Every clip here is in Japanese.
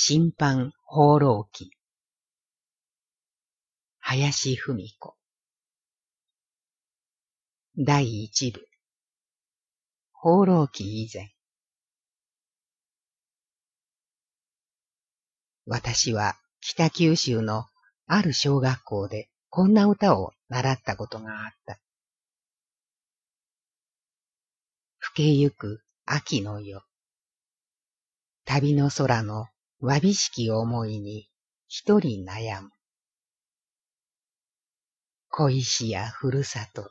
審判放浪記林文子第一部放浪記以前私は北九州のある小学校でこんな歌を習ったことがあった。更けゆく秋の夜。旅の空のわびしき思いに一人悩む。恋しやふるさと、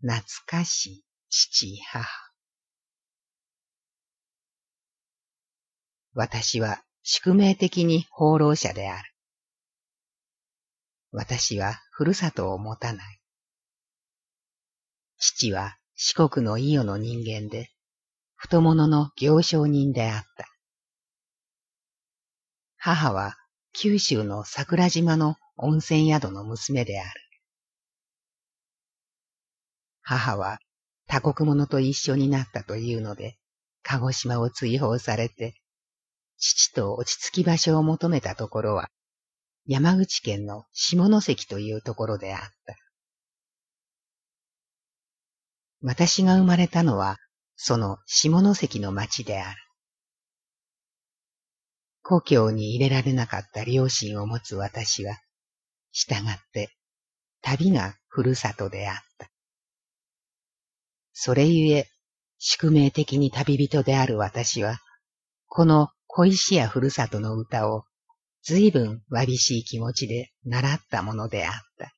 懐かし父母。私は宿命的に放浪者である。私はふるさとを持たない。父は四国の伊予の人間で、太物の行商人であった。母は九州の桜島の温泉宿の娘である。母は他国者と一緒になったというので、鹿児島を追放されて、父と落ち着き場所を求めたところは、山口県の下関というところであった。私が生まれたのは、その下関の町である。故郷に入れられなかった両親を持つ私は、従って旅がふるさとであった。それゆえ、宿命的に旅人である私は、この恋しやふるさとの歌を随分わびしい気持ちで習ったものであった。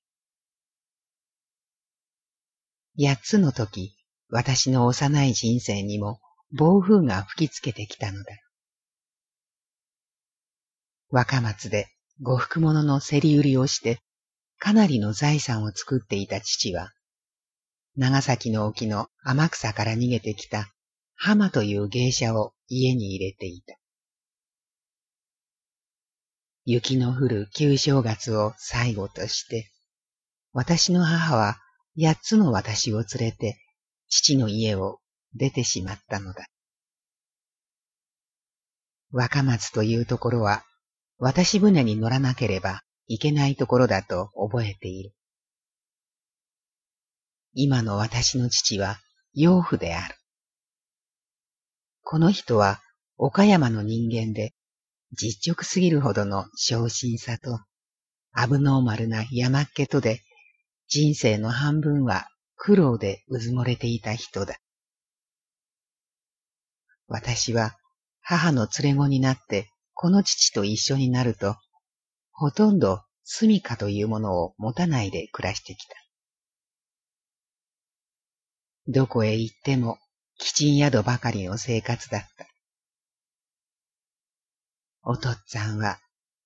八つの時、私の幼い人生にも暴風が吹きつけてきたのだ。若松で呉服物の競り売りをして、かなりの財産を作っていた父は、長崎の沖の天草から逃げてきた浜という芸者を家に入れていた。雪の降る旧正月を最後として、私の母は八つの私を連れて父の家を出てしまったのだ。若松というところは私船に乗らなければいけないところだと覚えている。今の私の父は養父である。この人は岡山の人間で実直すぎるほどの昇進さと、アブノーマルな山っ気とで人生の半分は苦労でうずもれていた人だ。私は母の連れ子になってこの父と一緒になると、ほとんど住処というものを持たないで暮らしてきた。どこへ行っても、キチン宿ばかりの生活だった。おとっつぁんは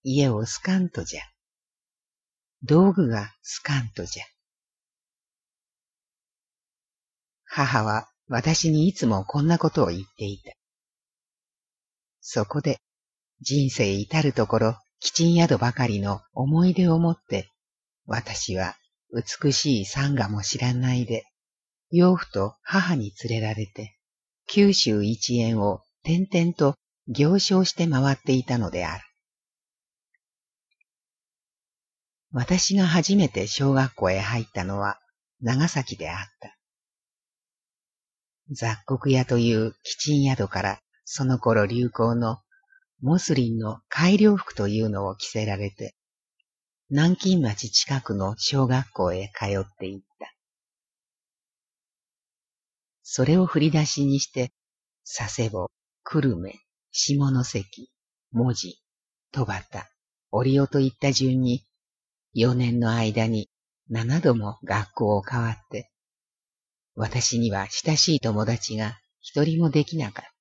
家をスカンとじゃ。道具がスカンとじゃ。母は私にいつもこんなことを言っていた。そこで人生至るところ、キチン宿ばかりの思い出を持って、私は美しい山河も知らないで、養父と母に連れられて、九州一円を点々と行商して回っていたのである。私が初めて小学校へ入ったのは長崎であった。雑穀屋というキチン宿からその頃流行のモスリンの改良服というのを着せられて、南京町近くの小学校へ通っていった。それを振り出しにして、佐世保、久留米、下関、文字、戸端、折尾といった順に、四年の間に七度も学校を変わって、私には親しい友達が一人もできなかった。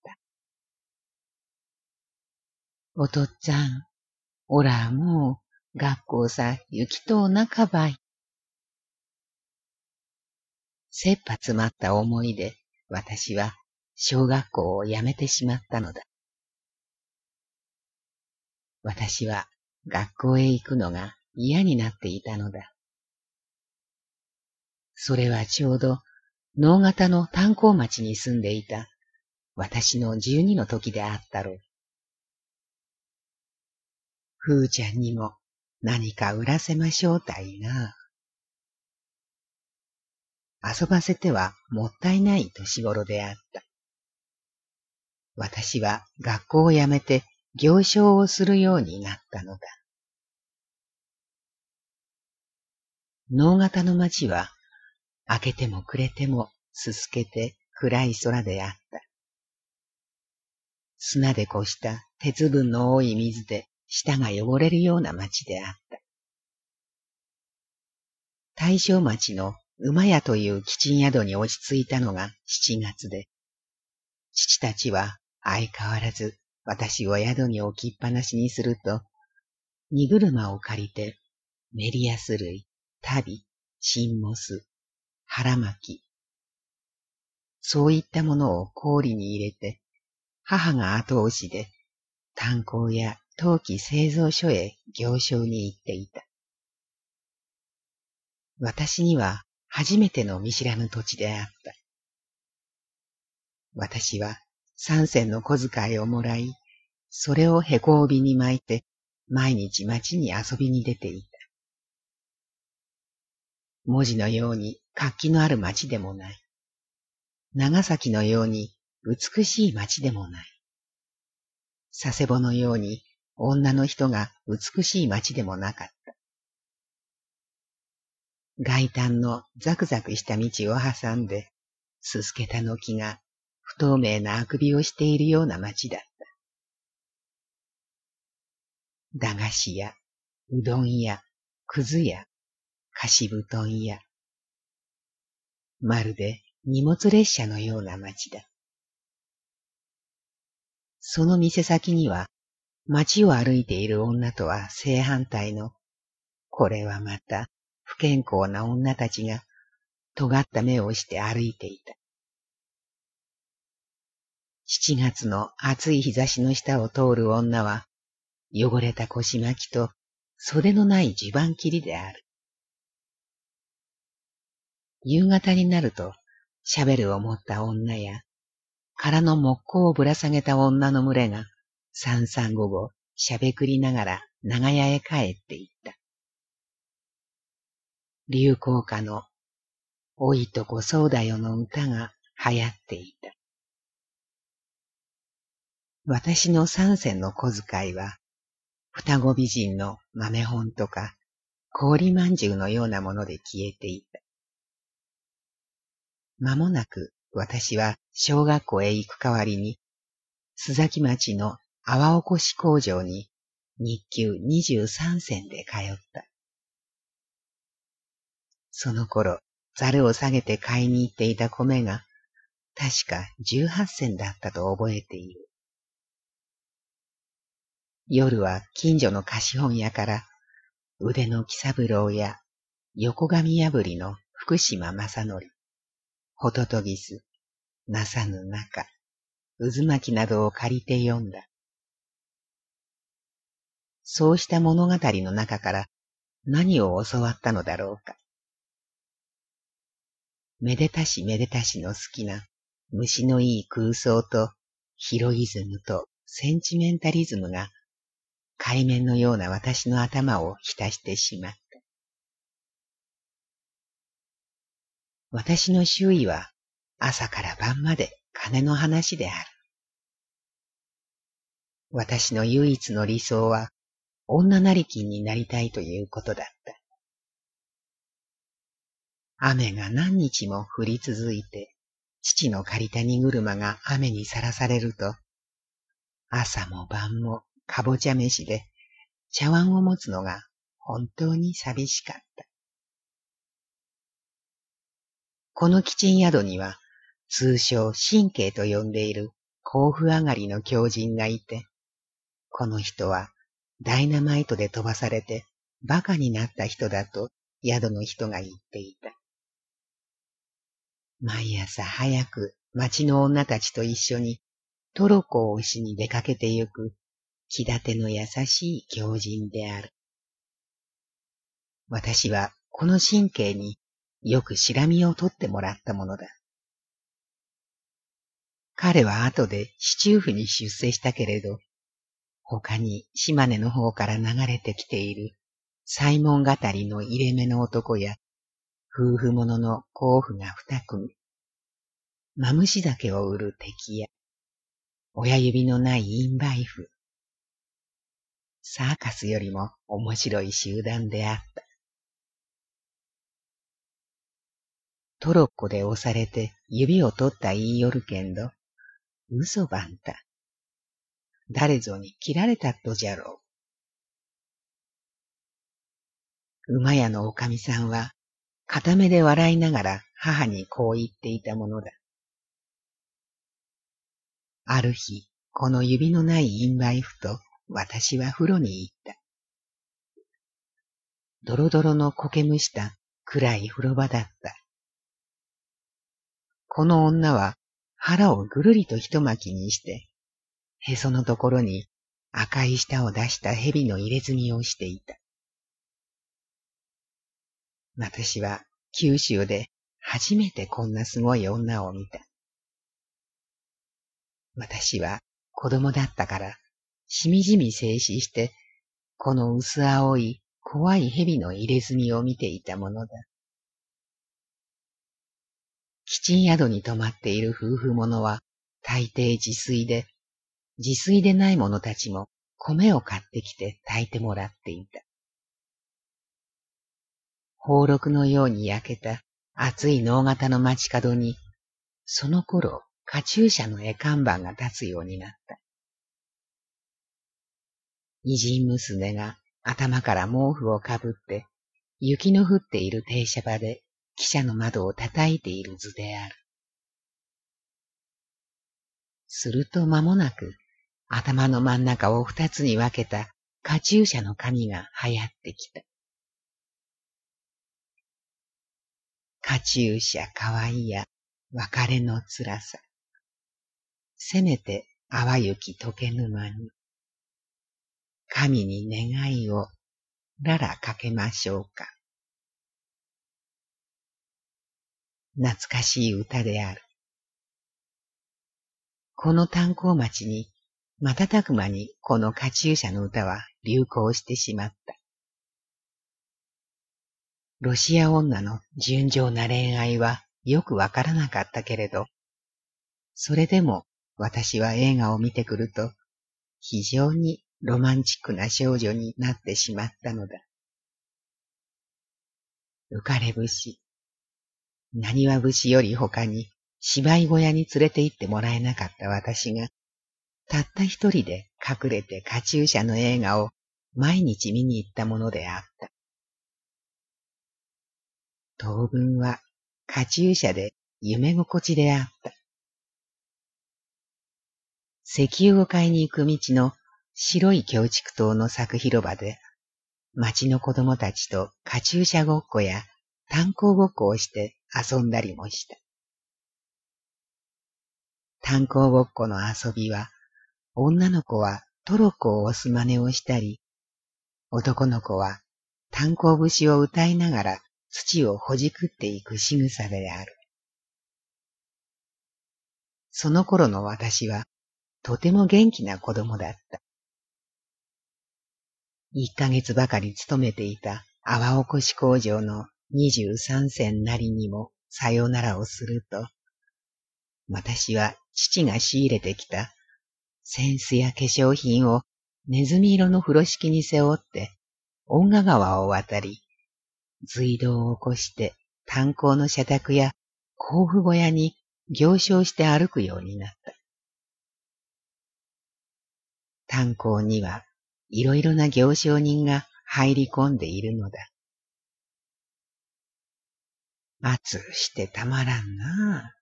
おとっつぁん、おらもう学校さ行きとうなかばい。切羽詰まった思いで私は小学校を辞めてしまったのだ。私は学校へ行くのが嫌になっていたのだ。それはちょうど能型の炭鉱町に住んでいた私の十二の時であったろう。ふーちゃんにも何か売らせましょうたいな。遊ばせてはもったいない年頃であった。私は学校を辞めて行商をするようになったのだ。能型の町は、明けても暮れてもすすけて暗い空であった。砂でこした鉄分の多い水で舌が汚れるような町であった。大正町の馬屋という基地宿に落ち着いたのが七月で、父たちは相変わらず私を宿に置きっぱなしにすると、荷車を借りて、メリヤス類、旅、新モス、腹巻き、そういったものを氷に入れて、母が後押しで、炭鉱や陶器製造所へ行商に行っていた。私には初めての見知らぬ土地であった。私は三銭の小遣いをもらい、それをへこ帯に巻いて、毎日町に遊びに出ていた。文字のように活気のある町でもない。長崎のように美しい町でもない。佐世保のように女の人が美しい町でもなかった。外端のザクザクした道を挟んで、すすけたの木が不透明なあくびをしているような町だった。駄菓子屋、うどん屋、くず屋、貸し布団屋。まるで荷物列車のような町だ。その店先には、街を歩いている女とは正反対の、これはまた不健康な女たちが、尖った目をして歩いていた。七月の暑い日差しの下を通る女は、汚れた腰巻きと袖のない地盤切りである。夕方になると、シャベルを持った女や、空の木工をぶら下げた女の群れが、三三五五、しゃべくりながら長屋へ帰っていった。流行歌の、おいとこそうだよの歌が流行っていた。私の三銭の小遣いは、双子美人の豆本とか、氷まんじゅうのようなもので消えていた。まもなく私は小学校へ行く代わりに、須崎町の泡起こし工場に日給23銭で通った。その頃、ザルを下げて買いに行っていた米が、確か18銭だったと覚えている。夜は近所の貸本屋から腕の木三郎や横髪破りの福島正則、ホトトギス、なさぬ中、渦巻きなどを借りて読んだ。そうした物語の中から何を教わったのだろうか。めでたしめでたしの好きな虫のいい空想とヒロイズムとセンチメンタリズムが海面のような私の頭を浸してしまった。私の周囲は朝から晩まで金の話である。私の唯一の理想は女成金になりたいということだった。雨が何日も降り続いて、父の借りた荷車が雨にさらされると、朝も晩もかぼちゃ飯で茶碗を持つのが本当に寂しかった。この基地宿には、通称神経と呼んでいる甲府上がりの狂人がいて、この人はダイナマイトで飛ばされて馬鹿になった人だと宿の人が言っていた。毎朝早く町の女たちと一緒にトロコを押しに出かけてゆく気立ての優しい狂人である。私はこの神経によくしらみを取ってもらったものだ。彼は後で市中府に出世したけれど、他に島根の方から流れてきている西門語りの入れ目の男や、夫婦者の甲府が二組、マムシ酒を売る敵や、親指のないインバイフ、サーカスよりも面白い集団であった。トロッコで押されて指を取った言いよるけんど、嘘ばんた。誰ぞに切られたとじゃろう。馬屋のおかみさんは、片目で笑いながら母にこう言っていたものだ。ある日、この指のないインバイフと私は風呂に行った。ドロドロの苔むした暗い風呂場だった。この女は腹をぐるりと一巻きにして、へそのところに赤い舌を出した蛇の入れ墨をしていた。私は九州で初めてこんなすごい女を見た。私は子供だったから、しみじみ静止して、この薄青い怖い蛇の入れ墨を見ていたものだ。吉宿に泊まっている夫婦者は大抵自炊で、自炊でない者たちも米を買ってきて炊いてもらっていた。宝禄のように焼けた熱い能型の街角に、その頃、カチューシャの絵看板が立つようになった。二人娘が頭から毛布をかぶって、雪の降っている停車場で汽車の窓を叩いている図である。すると間もなく、頭の真ん中を二つに分けたカチューシャの髪が流行ってきた。カチューシャかわいや、別れの辛さ。せめて淡雪溶け沼に。神に願いを、ららかけましょうか。懐かしい歌である。この炭鉱町に、瞬く間にこのカチューシャの歌は流行してしまった。ロシア女の純情な恋愛はよくわからなかったけれど、それでも私は映画を見てくると、非常にロマンチックな少女になってしまったのだ。浮かれ節、何は節より他に芝居小屋に連れて行ってもらえなかった私が、たった一人で隠れてカチューシャの映画を毎日見に行ったものであった。当分はカチューシャで夢心地であった。石油を買いに行く道の白い京畜島の作広場で、町の子供たちとカチューシャごっこや炭鉱ごっこをして遊んだりもした。炭鉱ごっこの遊びは、女の子はトロッコを押す真似をしたり、男の子は炭鉱節を歌いながら土をほじくっていく仕草である。その頃の私は、とても元気な子供だった。一ヶ月ばかり勤めていた泡起こし工場の二十三銭なりにもさよならをすると、私は父が仕入れてきた扇子や化粧品をネズミ色の風呂敷に背負って恩賀川を渡り、随道を起こして炭鉱の社宅や甲府小屋に行商して歩くようになった。炭鉱にはいろいろな行商人が入り込んでいるのだ。圧してたまらんな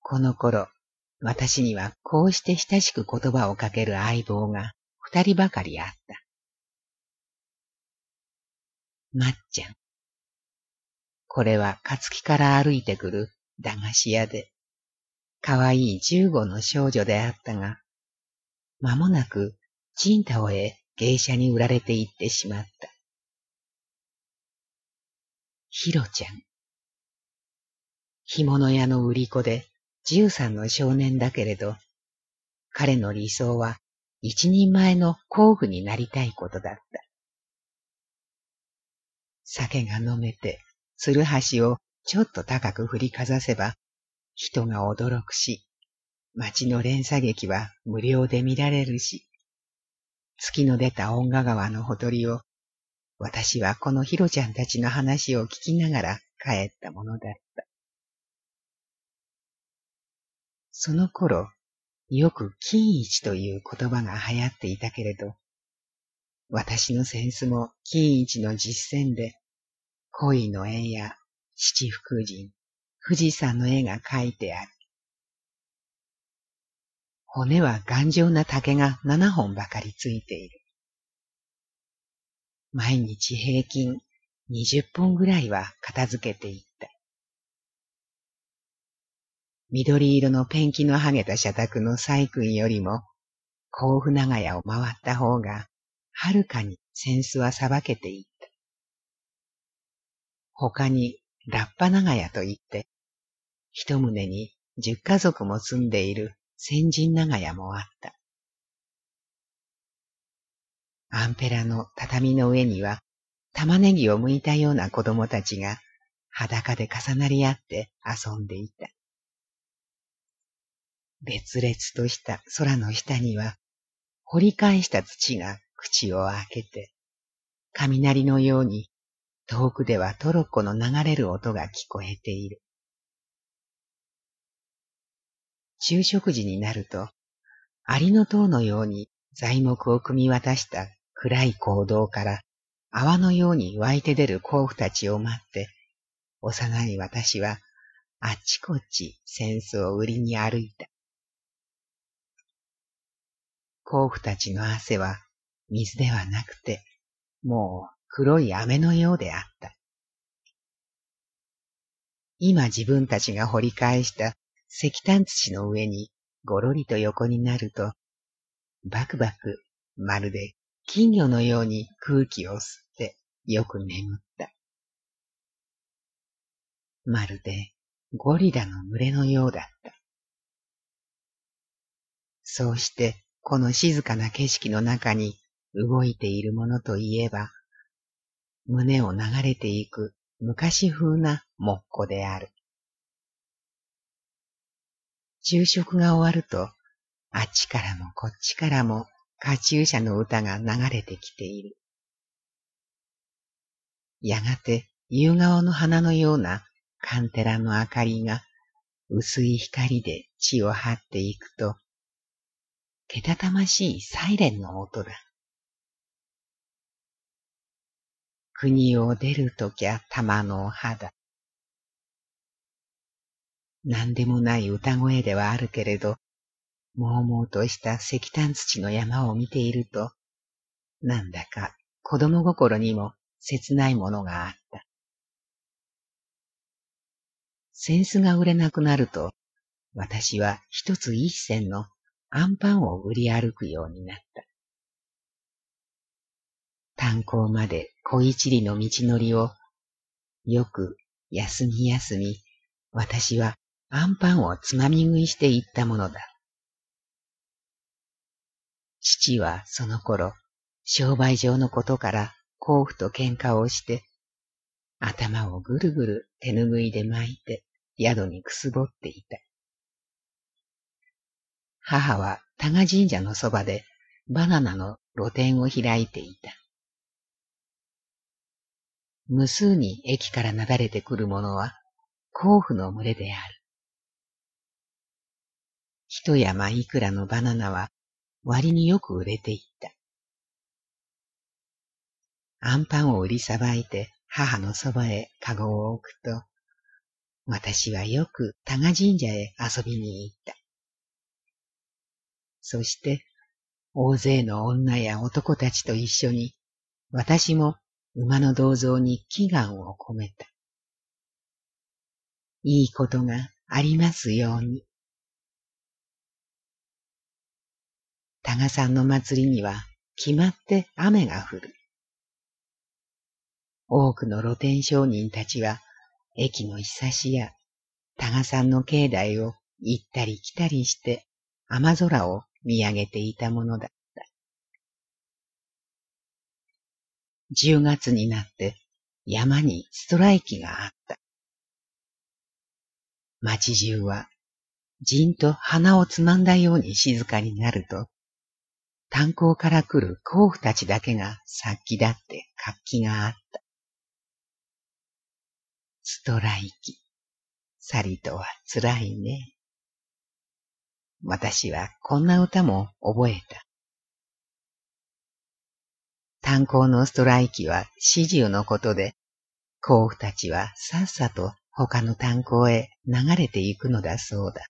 この頃、私にはこうして親しく言葉をかける相棒が二人ばかりあった。まっちゃん。これはかつきから歩いてくる駄菓子屋で、かわいい十五の少女であったが、間もなくチンタオへ芸者に売られて行ってしまった。ヒロちゃん。干物屋の売り子で十三の少年だけれど、彼の理想は一人前の甲府になりたいことだった。酒が飲めて、つるはしをちょっと高く振りかざせば、人が驚くし、街の連鎖劇は無料で見られるし、月の出た音楽川のほとりを、私はこのヒロちゃんたちの話を聞きながら帰ったものだった。その頃、よく金一という言葉が流行っていたけれど、私のセンスも金一の実践で、恋の絵や七福神、富士山の絵が描いてある。骨は頑丈な竹が七本ばかりついている。毎日平均二十本ぐらいは片付けていった。緑色のペンキの剥げた社宅の細君よりも、甲府長屋を回った方が、はるかに扇子はさばけていった。他に、ラッパ長屋といって、一棟に十家族も住んでいる先人長屋もあった。アンペラの畳の上には、玉ねぎを剥いたような子供たちが裸で重なり合って遊んでいた。別々とした空の下には、掘り返した土が口を開けて、雷のように遠くではトロッコの流れる音が聞こえている。昼食時になると、アリの塔のように材木を組み渡した暗い行動から泡のように湧いて出る甲府たちを待って、幼い私はあっちこっち扇子を売りに歩いた。甲府たちの汗は水ではなくて、もう黒い飴のようであった。今自分たちが掘り返した石炭土の上にごろりと横になると、バクバク、まるで金魚のように空気を吸ってよく眠った。まるでゴリラの群れのようだった。そうしてこの静かな景色の中に動いているものといえば、胸を流れていく昔風な木工である。昼食が終わると、あっちからもこっちからもカチューシャの歌が流れてきている。やがて夕顔の花のようなカンテラの明かりが薄い光で血を張っていくと、けたたましいサイレンの音だ。国を出るときゃ玉の肌。何でもない歌声ではあるけれど、もうもうとした石炭土の山を見ていると、なんだか子供心にも切ないものがあった。扇子が売れなくなると、私は一つ一銭のアンパンを売り歩くようになった。炭鉱まで小一里の道のりを、よく休み休み、私はアンパンをつまみ食いしていったものだ。父はその頃、商売上のことから甲府と喧嘩をして、頭をぐるぐる手ぬぐいで巻いて宿にくすぼっていた。母は多賀神社のそばでバナナの露店を開いていた。無数に駅から流れてくるものは甲府の群れである。一山いくらのバナナは割によく売れていった。アンパンを売りさばいて母のそばへカゴを置くと、私はよく多賀神社へ遊びに行った。そして、大勢の女や男たちと一緒に、私も馬の銅像に祈願を込めた。いいことがありますように。多賀さんの祭りには決まって雨が降る。多くの露天商人たちは駅のひさしや多賀さんの境内を行ったり来たりして雨空を見上げていたものだった。10月になって山にストライキがあった。街中はじんと鼻をつまんだように静かになると、炭鉱から来る甲府たちだけが殺気だって活気があった。ストライキ。サリとは辛いね。私はこんな歌も覚えた。炭鉱のストライキは始終のことで、甲府たちはさっさと他の炭鉱へ流れていくのだそうだ。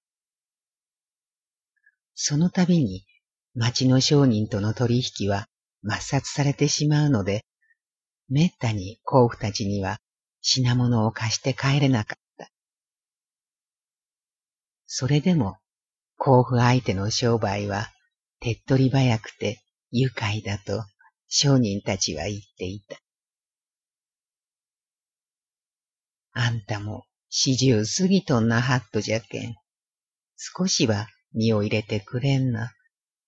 その度に町の商人との取引は抹殺されてしまうので、めったに甲府たちには品物を貸して帰れなかった。それでも甲府相手の商売は手っ取り早くて愉快だと商人たちは言っていた。あんたも四十過ぎとんなはっとじゃけん。少しは身を入れてくれんな。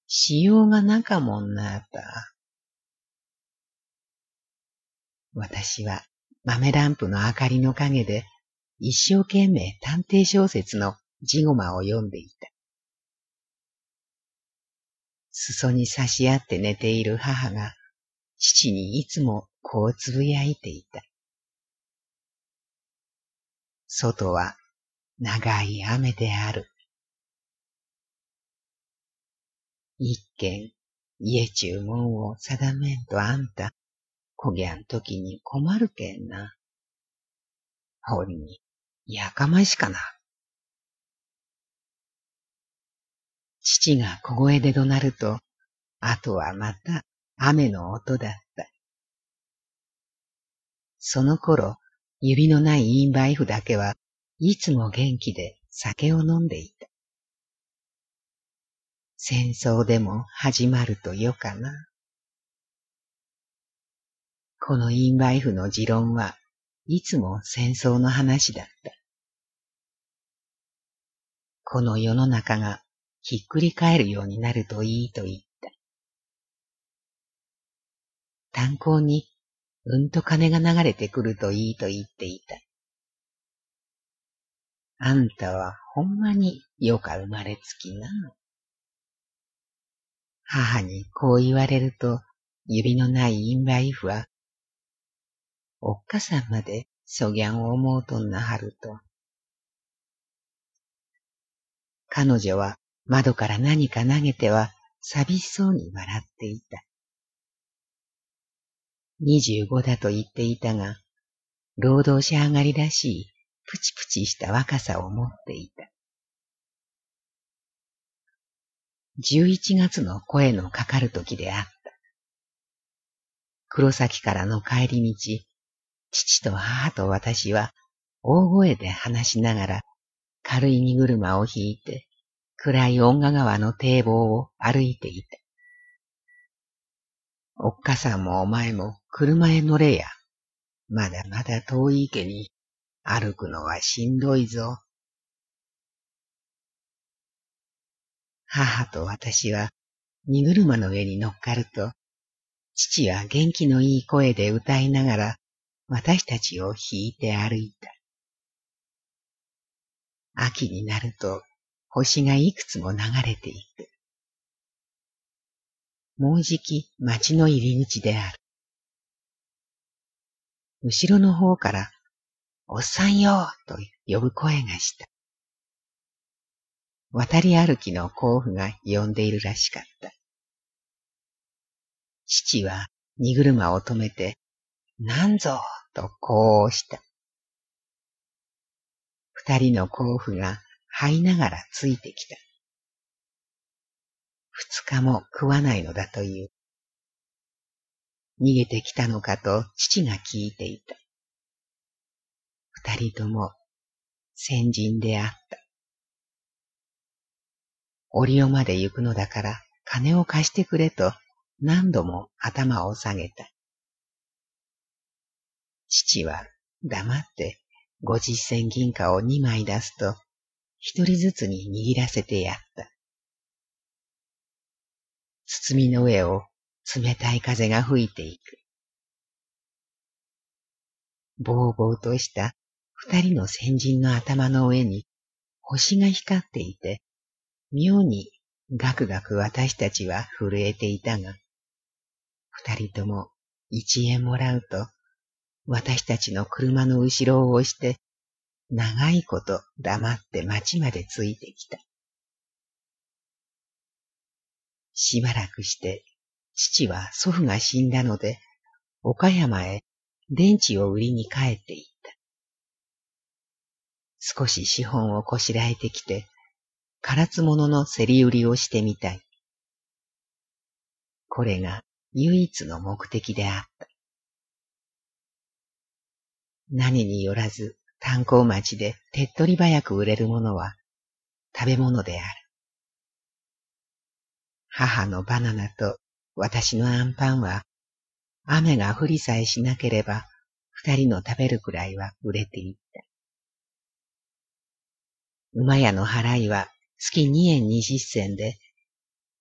しようがなかもんなあた。私は豆ランプの明かりの陰で一生懸命探偵小説のジゴマを読んでいた。裾に差し合って寝ている母が父にいつもこうつぶやいていた。外は長い雨である。一軒、家注文を定めんとあんた、こぎゃんときに困るけんな。ほんに、やかましかな。父が小声で怒鳴ると、あとはまた雨の音だった。その頃、指のないインバイフだけはいつも元気で酒を飲んでいた。戦争でも始まるとよかな。このインバイフの持論はいつも戦争の話だった。この世の中がひっくり返るようになるといいと言った。炭鉱にうんと金が流れてくるといいと言っていた。あんたはほんまによか生まれつきな。母にこう言われると、指のないインバイフは、おっかさんまでそぎゃんを思うとんなはると。彼女は窓から何か投げては寂しそうに笑っていた。二十五だと言っていたが、労働者上がりらしいプチプチした若さを持っていた。十一月の声のかかる時であった。黒崎からの帰り道、父と母と私は大声で話しながら軽い荷車を引いて暗い恩賀川の堤防を歩いていた。おっかさんもお前も車へ乗れや。まだまだ遠い池に歩くのはしんどいぞ。母と私は荷車の上に乗っかると、父は元気のいい声で歌いながら私たちを引いて歩いた。秋になると星がいくつも流れていく。もうじき町の入り口である。後ろの方から、おっさんよと呼ぶ声がした。渡り歩きの甲府が呼んでいるらしかった。父は荷車を止めて、なんぞとこうした。二人の甲府が這いながらついてきた。二日も食わないのだという。逃げてきたのかと父が聞いていた。二人とも先人であった。折尾まで行くのだから金を貸してくれと何度も頭を下げた。父は黙って五十銭銀貨を二枚出すと一人ずつに握らせてやった。包みの上を冷たい風が吹いていく。ぼうぼうとした二人の先人の頭の上に星が光っていて、妙にガクガク私たちは震えていたが、二人とも一円もらうと、私たちの車の後ろを押して、長いこと黙って町までついてきた。しばらくして、父は祖父が死んだので、岡山へ電池を売りに帰っていった。少し資本をこしらえてきて、唐津物の競り売りをしてみたい。これが唯一の目的であった。何によらず炭鉱町で手っ取り早く売れるものは食べ物である。母のバナナと私のアンパンは雨が降りさえしなければ二人の食べるくらいは売れていった。馬屋の払いは月二円二十銭で、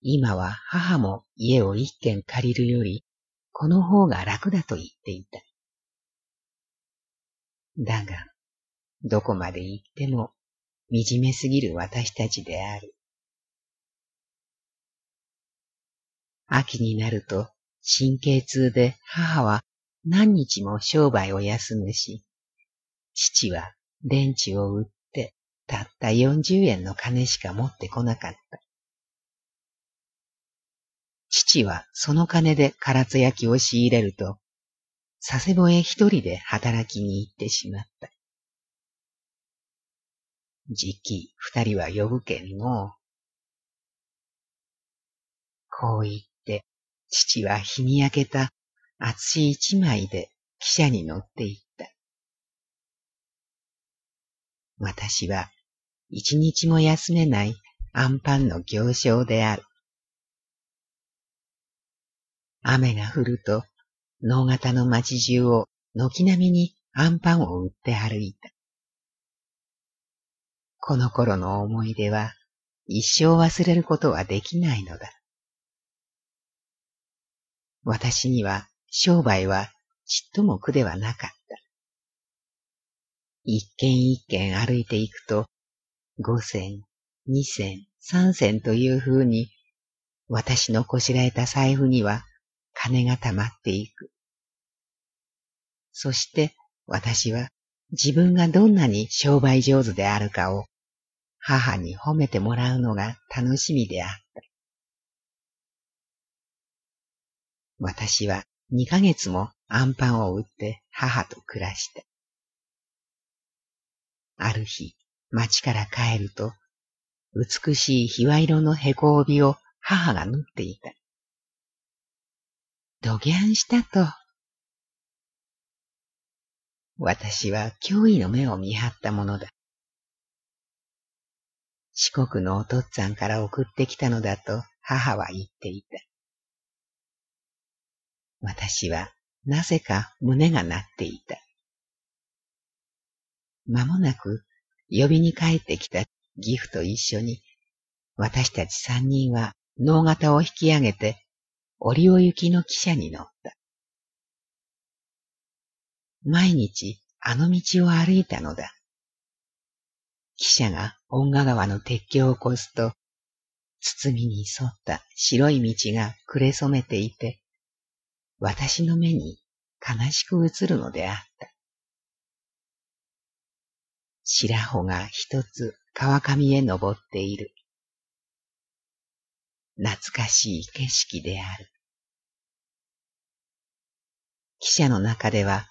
今は母も家を一軒借りるより、この方が楽だと言っていた。だが、どこまで行っても惨めすぎる私たちである。秋になると神経痛で母は何日も商売を休むし、父は電池を売ってたった40円の金しか持ってこなかった。父はその金で唐津焼きを仕入れると、佐世保へ一人で働きに行ってしまった。じき二人は呼ぶけんの。こう言って、父は日に焼けた厚い一枚で汽車に乗って行った。私は一日も休めないアンパンの行商である。雨が降ると、能型の町中を軒並みにアンパンを売って歩いた。この頃の思い出は一生忘れることはできないのだ。私には商売はちっとも苦ではなかった。一軒一軒歩いていくと、五銭、二銭、三銭というふうに、私のこしらえた財布には金が溜まっていく。そして私は自分がどんなに商売上手であるかを母に褒めてもらうのが楽しみであった。私は二ヶ月もアンパンを売って母と暮らした。ある日、町から帰ると、美しいひわ色のへこ帯を母が縫っていた。どぎゃんしたと。私は脅威の目を見張ったものだ。四国のお父っつぁんから送ってきたのだと母は言っていた。私はなぜか胸が鳴っていた。まもなく呼びに帰ってきた義父と一緒に、私たち三人は脳型を引き上げて、折尾行きの汽車に乗った。毎日あの道を歩いたのだ。汽車が恩賀川の鉄橋を越すと、包みに沿った白い道が暮れ染めていて、私の目に悲しく映るのであった。白穂が一つ川上へ登っている。懐かしい景色である。汽車の中では、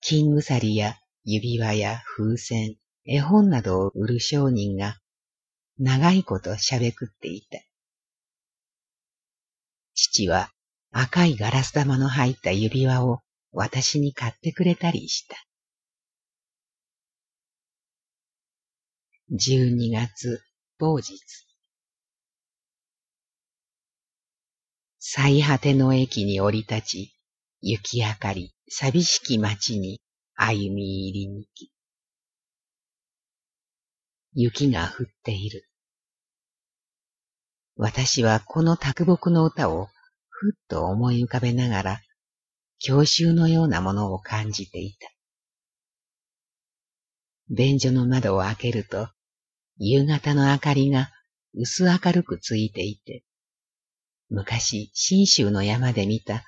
金鎖や指輪や風船、絵本などを売る商人が長いこと喋くっていた。父は赤いガラス玉の入った指輪を私に買ってくれたりした。十二月某日。最果ての駅に降り立ち、雪明かり、寂しき街に歩み入りにき。雪が降っている。私はこの卓木の歌をふっと思い浮かべながら、教習のようなものを感じていた。便所の窓を開けると、夕方の明かりが薄明るくついていて、昔信州の山で見た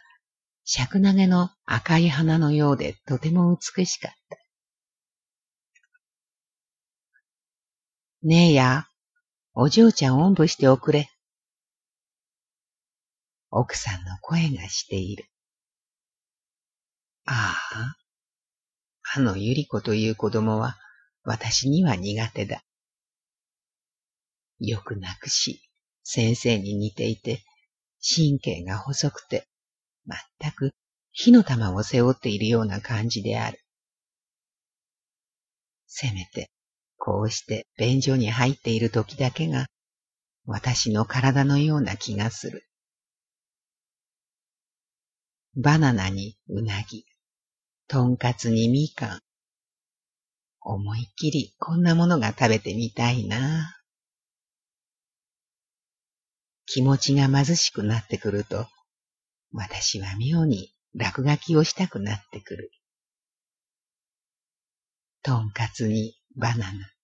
尺投げの赤い花のようでとても美しかった。ねえや、お嬢ちゃんおんぶしておくれ。奥さんの声がしている。ああ、あのゆり子という子供は私には苦手だ。よく泣くし、先生に似ていて、神経が細くて、まったく火の玉を背負っているような感じである。せめて、こうして便所に入っている時だけが、私の体のような気がする。バナナにうなぎ、とんかつにみかん。思いっきりこんなものが食べてみたいな。気持ちが貧しくなってくると、私は妙に落書きをしたくなってくる。とんかつにバナナ。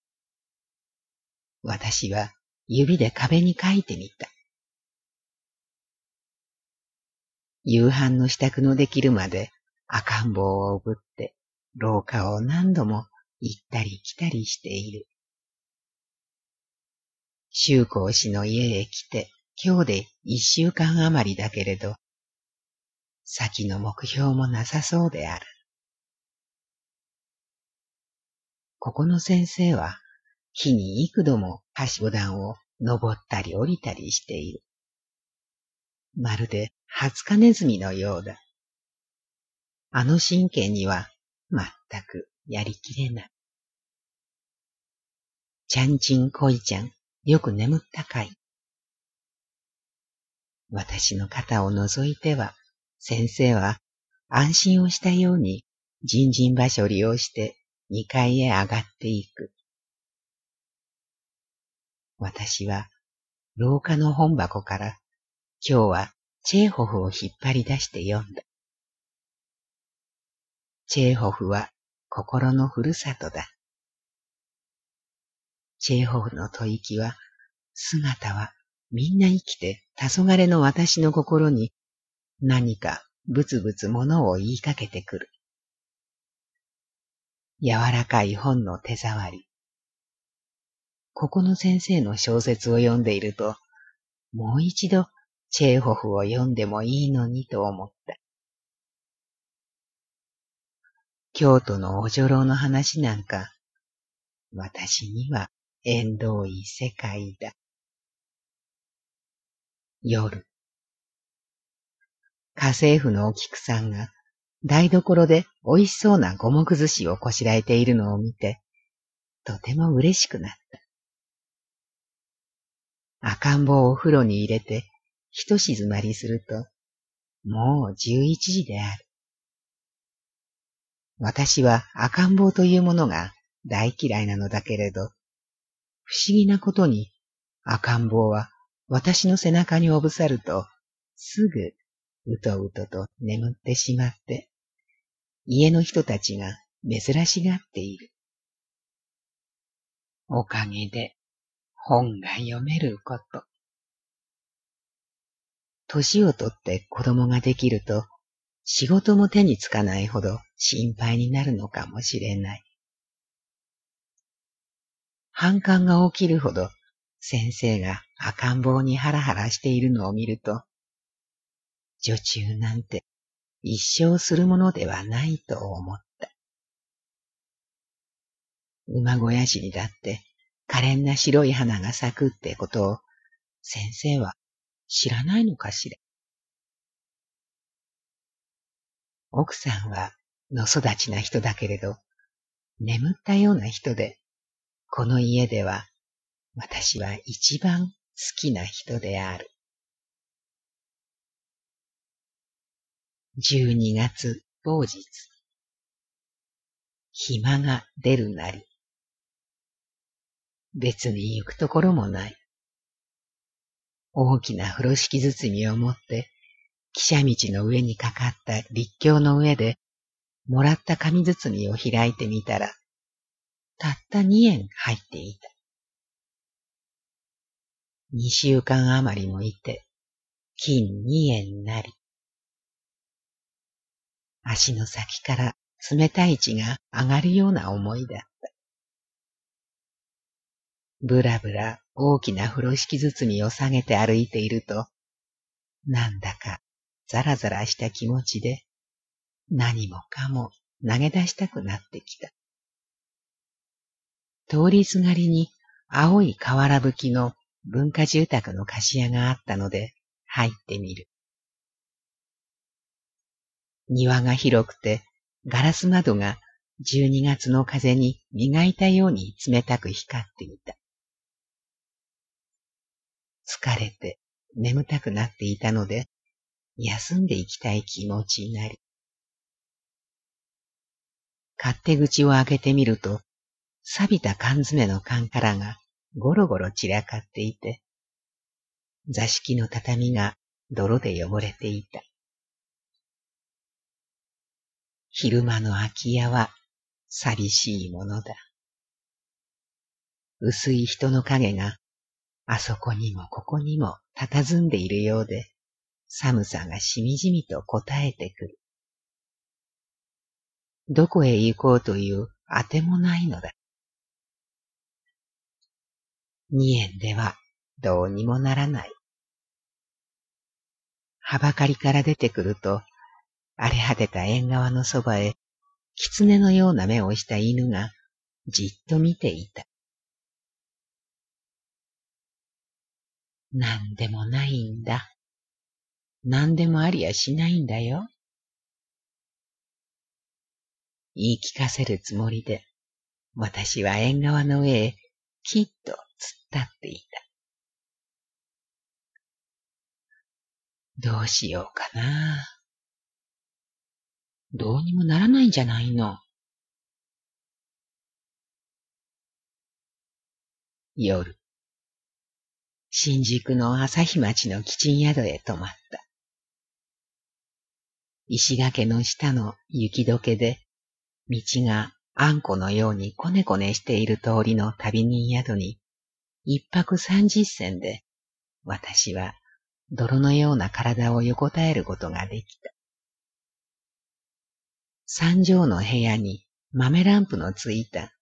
私は指で壁に書いてみた。夕飯の支度のできるまで赤ん坊をおぶって廊下を何度も行ったり来たりしている。修行師の家へ来て今日で一週間余りだけれど、先の目標もなさそうである。ここの先生は、日に幾度もはしご段を登ったり降りたりしている。まるでツカネズミのようだ。あの神経には全くやりきれない。ちゃんちんこいちゃん、よく眠ったかい。私の肩を覗いては、先生は安心をしたように、人人場所を利用して二階へ上がっていく。私は廊下の本箱から今日はチェーホフを引っ張り出して読んだ。チェーホフは心のふるさとだ。チェーホフの吐息は、姿はみんな生きて黄昏の私の心に何かブツブツものを言いかけてくる。柔らかい本の手触り。ここの先生の小説を読んでいると、もう一度チェーホフを読んでもいいのにと思った。京都のお女郎の話なんか、私には縁遠い世界だ。夜。家政婦のお菊さんが台所で美味しそうな五目寿司をこしらえているのを見て、とても嬉しくなった。赤ん坊をお風呂に入れて、ひと静まりすると、もう十一時である。私は赤ん坊というものが大嫌いなのだけれど、不思議なことに赤ん坊は私の背中におぶさると、すぐ、うとうとと眠ってしまって、家の人たちが珍しがっている。おかげで本が読めること。年をとって子供ができると、仕事も手につかないほど心配になるのかもしれない。反感が起きるほど先生が赤ん坊にハラハラしているのを見ると、女中なんて一生するものではないと思った。馬小屋市にだって可憐な白い花が咲くってことを先生は知らないのかしら？奥さんはの育ちな人だけれど、眠ったような人で、この家では私は一番好きな人である。十二月某日。暇が出るなり。別に行くところもない。大きな風呂敷包みを持って、汽車道の上にかかった立教の上で、もらった紙包みを開いてみたら、たった2円入っていた。2週間余りもいて、金2円なり。足の先から冷たい血が上がるような思いだった。ぶらぶら大きな風呂敷包みを下げて歩いていると、なんだかザラザラした気持ちで何もかも投げ出したくなってきた。通りすがりに青い瓦吹きの文化住宅の貸し屋があったので入ってみる。庭が広くてガラス窓が12月の風に磨いたように冷たく光っていた。疲れて眠たくなっていたので、休んでいきたい気持ちになり、勝手口を開けてみると、錆びた缶詰の缶からがゴロゴロ散らかっていて、座敷の畳が泥で汚れていた。昼間の空き家は寂しいものだ。薄い人の影があそこにもここにも佇んでいるようで、寒さがしみじみと答えてくる。どこへ行こうというあてもないのだ。二円ではどうにもならない。はばかりから出てくると、荒れ果てた縁側のそばへ、狐のような目をした犬がじっと見ていた。なんでもないんだ。なんでもありやしないんだよ。言い聞かせるつもりで、私は縁側の上へきっと突っ立っていた。どうしようかな。どうにもならないんじゃないの。夜。新宿の朝日町のキチン宿へ泊まった。石垣の下の雪解けで、道があんこのようにこねこねしている通りの旅人宿に、一泊三十銭で、私は泥のような体を横たえることができた。三畳の部屋に豆ランプのついた、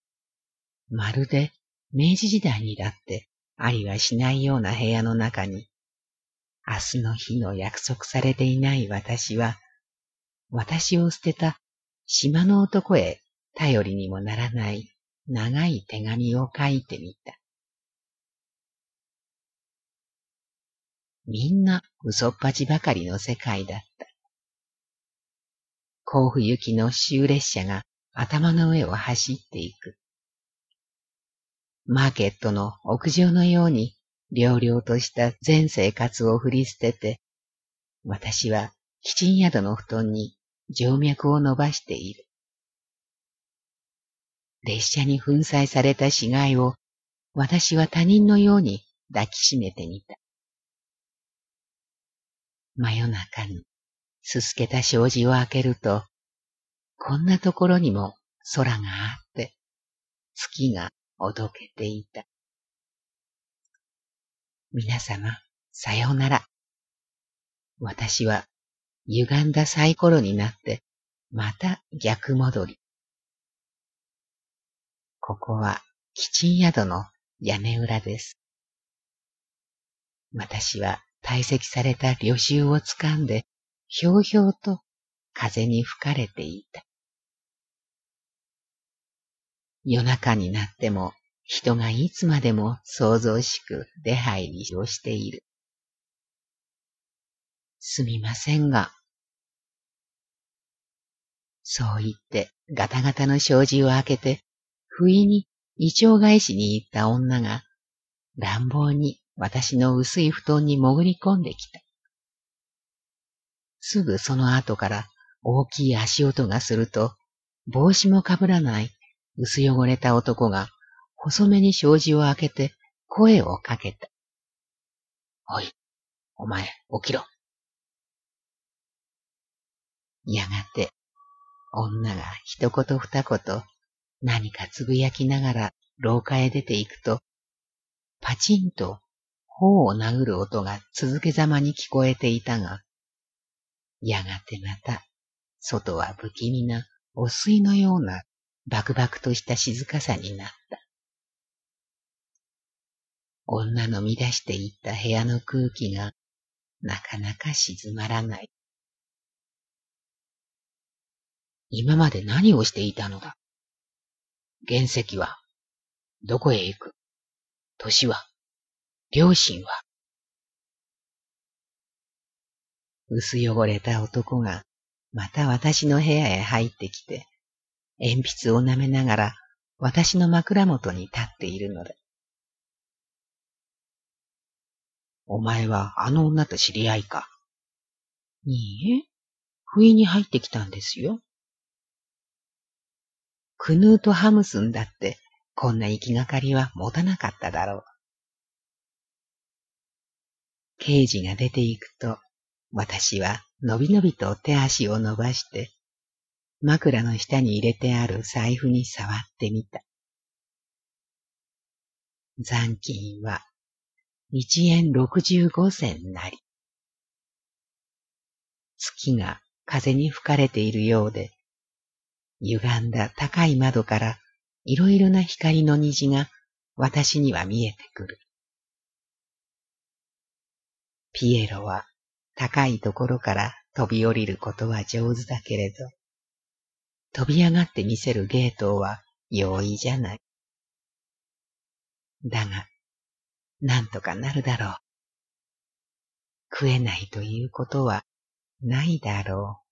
まるで明治時代にだってありはしないような部屋の中に、明日の日の約束されていない私は、私を捨てた島の男へ頼りにもならない長い手紙を書いてみた。みんな嘘っぱちばかりの世界だった。甲府行きの終列車が頭の上を走っていく。マーケットの屋上のように、寥々とした全生活を振り捨てて、私はキチン宿の布団に静脈を伸ばしている。列車に粉砕された死骸を私は他人のように抱きしめてみた。真夜中にすすけた障子を開けると、こんなところにも空があって、月がおどけていた。皆様、さようなら。私は歪んだサイコロになって、また逆戻り。ここは、キチン宿の屋根裏です。私は堆積された旅愁をつかんで、ひょうひょうと風に吹かれていた。夜中になっても人がいつまでも想像しく出入りをしている。すみませんが。そう言ってガタガタの障子を開けて、不意に胃腸返しに行った女が乱暴に私の薄い布団に潜り込んできた。すぐその後から大きい足音がすると、帽子もかぶらない薄汚れた男が細めに障子を開けて声をかけた。おい、お前、起きろ。やがて、女が一言二言、何かつぶやきながら廊下へ出て行くと、パチンと頬を殴る音が続けざまに聞こえていたが、やがてまた、外は不気味な汚水のようなバクバクとした静かさになった。女の乱していった部屋の空気がなかなか静まらない。今まで何をしていたのだ？原石はどこへ行く？年は？両親は？薄汚れた男がまた私の部屋へ入ってきて、鉛筆を舐めながら私の枕元に立っているのだ。お前はあの女と知り合いか？いいえ、不意に入ってきたんですよ。クヌート・ハムスンだってこんな行きがかりは持たなかっただろう。刑事が出て行くと、私はのびのびと手足を伸ばして、枕の下に入れてある財布に触ってみた。残金は一円六十五銭なり。月が風に吹かれているようで、歪んだ高い窓からいろいろな光の虹が私には見えてくる。ピエロは高いところから飛び降りることは上手だけれど、飛び上がってみせるゲートは容易じゃない。だが、なんとかなるだろう。食えないということはないだろう。